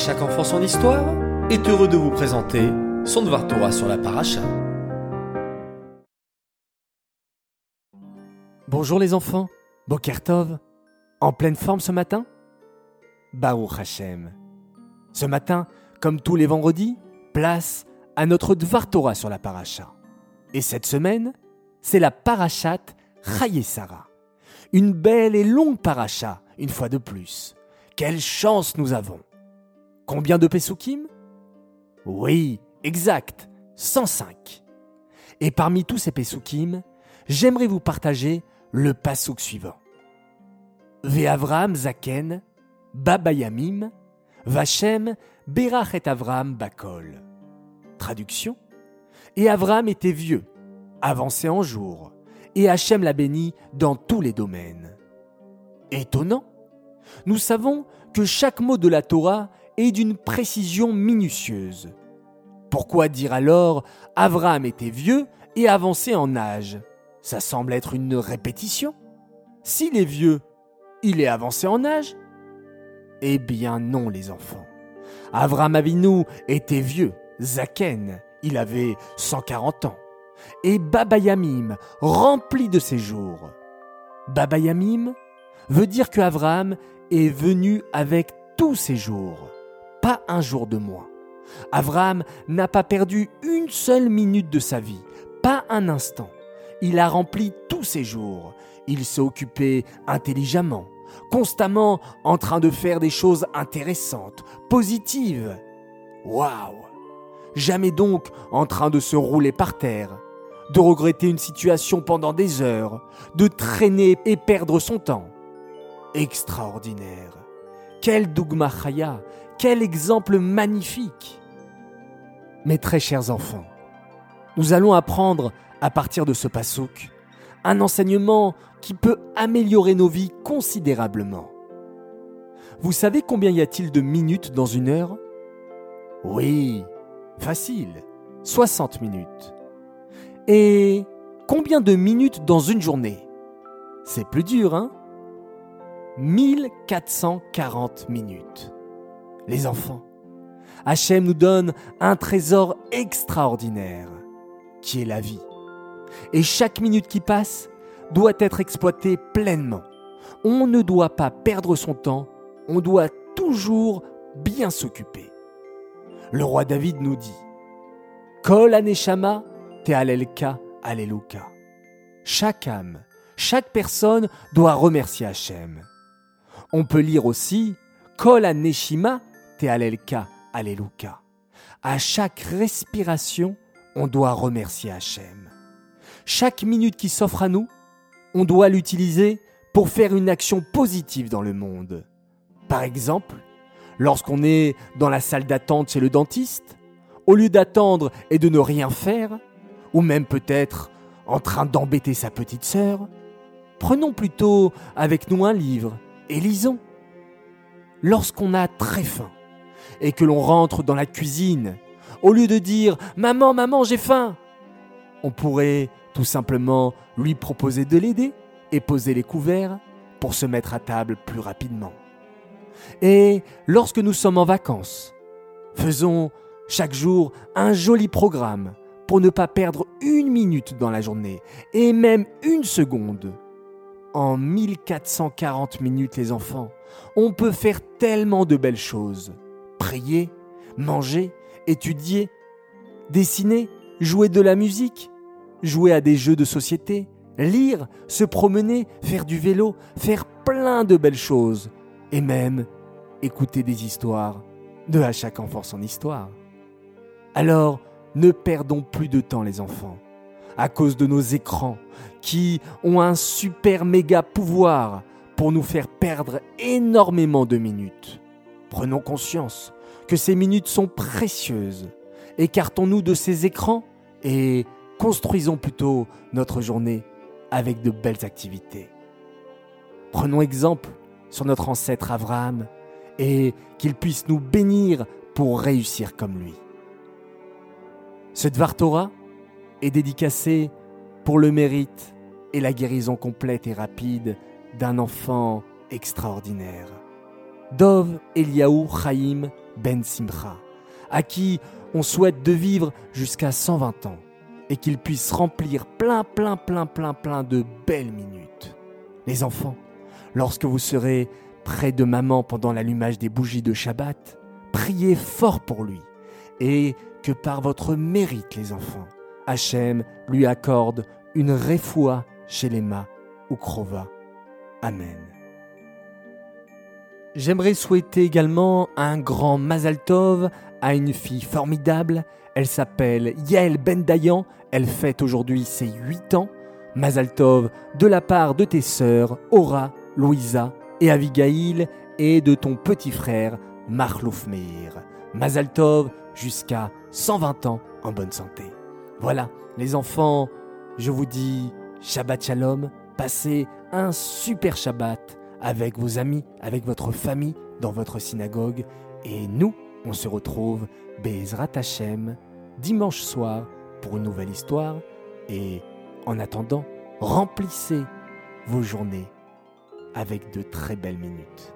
chaque enfant son histoire est heureux de vous présenter son Dvar Torah sur la paracha. Bonjour les enfants, Bokertov, en pleine forme ce matin? Baruch Hashem. Ce matin, comme tous les vendredis, place à notre Dvar Torah sur la paracha. Et cette semaine, c'est la parachat Sarah. Une belle et longue paracha, une fois de plus. Quelle chance nous avons Combien de Pesukim Oui, exact, 105. Et parmi tous ces Pesukim, j'aimerais vous partager le Pasuk suivant. Ve'avram zaken, babayamim, vachem, berach et Avram bakol. Traduction Et Avram était vieux, avancé en jour, et Hachem l'a béni dans tous les domaines. Étonnant Nous savons que chaque mot de la Torah est d'une précision minutieuse. Pourquoi dire alors Avram était vieux et avancé en âge? Ça semble être une répétition. S'il est vieux, il est avancé en âge? Eh bien non les enfants. Avram Avinu était vieux, Zaken, il avait 140 ans et Babayamim, rempli de ses jours. Babayamim veut dire que Abraham est venu avec tous ses jours, pas un jour de moins. Abraham n'a pas perdu une seule minute de sa vie, pas un instant. Il a rempli tous ses jours. Il s'est occupé intelligemment, constamment en train de faire des choses intéressantes, positives. Waouh Jamais donc en train de se rouler par terre, de regretter une situation pendant des heures, de traîner et perdre son temps. Extraordinaire. Quel Dougma Chaya, quel exemple magnifique. Mes très chers enfants, nous allons apprendre à partir de ce pasouk un enseignement qui peut améliorer nos vies considérablement. Vous savez combien y a-t-il de minutes dans une heure? Oui, facile, 60 minutes. Et combien de minutes dans une journée? C'est plus dur, hein? 1440 minutes. Les enfants, Hachem nous donne un trésor extraordinaire, qui est la vie. Et chaque minute qui passe doit être exploitée pleinement. On ne doit pas perdre son temps, on doit toujours bien s'occuper. Le roi David nous dit Kol aneshama Te'alelka, Alléluia. Chaque âme, chaque personne doit remercier Hachem. On peut lire aussi Kol Neshima Te'alelka, Alléluia. À chaque respiration, on doit remercier Hachem. Chaque minute qui s'offre à nous, on doit l'utiliser pour faire une action positive dans le monde. Par exemple, lorsqu'on est dans la salle d'attente chez le dentiste, au lieu d'attendre et de ne rien faire, ou même peut-être en train d'embêter sa petite sœur, prenons plutôt avec nous un livre et lisons. Lorsqu'on a très faim et que l'on rentre dans la cuisine, au lieu de dire ⁇ Maman, maman, j'ai faim !⁇ on pourrait tout simplement lui proposer de l'aider et poser les couverts pour se mettre à table plus rapidement. Et lorsque nous sommes en vacances, faisons chaque jour un joli programme pour ne pas perdre une minute dans la journée, et même une seconde. En 1440 minutes, les enfants, on peut faire tellement de belles choses. Prier, manger, étudier, dessiner, jouer de la musique, jouer à des jeux de société, lire, se promener, faire du vélo, faire plein de belles choses, et même écouter des histoires de à chaque enfant son histoire. Alors, ne perdons plus de temps les enfants, à cause de nos écrans, qui ont un super méga pouvoir pour nous faire perdre énormément de minutes. Prenons conscience que ces minutes sont précieuses. Écartons-nous de ces écrans et construisons plutôt notre journée avec de belles activités. Prenons exemple sur notre ancêtre Abraham et qu'il puisse nous bénir pour réussir comme lui. Ce Dvar Torah est dédicacé pour le mérite et la guérison complète et rapide d'un enfant extraordinaire. Dov Eliaou Chaim Ben Simcha, à qui on souhaite de vivre jusqu'à 120 ans et qu'il puisse remplir plein, plein, plein, plein, plein de belles minutes. Les enfants, lorsque vous serez près de maman pendant l'allumage des bougies de Shabbat, priez fort pour lui et que par votre mérite, les enfants, Hachem lui accorde une réfoua chez les Ma ou Krova. Amen. J'aimerais souhaiter également un grand Mazal Tov à une fille formidable. Elle s'appelle Yael Bendayan. Elle fête aujourd'hui ses 8 ans. Mazal Tov de la part de tes sœurs Aura, Louisa et Avigail et de ton petit frère Marlouf Meir. Mazal Tov jusqu'à 120 ans en bonne santé. Voilà, les enfants, je vous dis Shabbat Shalom, passez un super Shabbat avec vos amis, avec votre famille, dans votre synagogue. Et nous, on se retrouve Bezrat Hashem dimanche soir pour une nouvelle histoire. Et en attendant, remplissez vos journées avec de très belles minutes.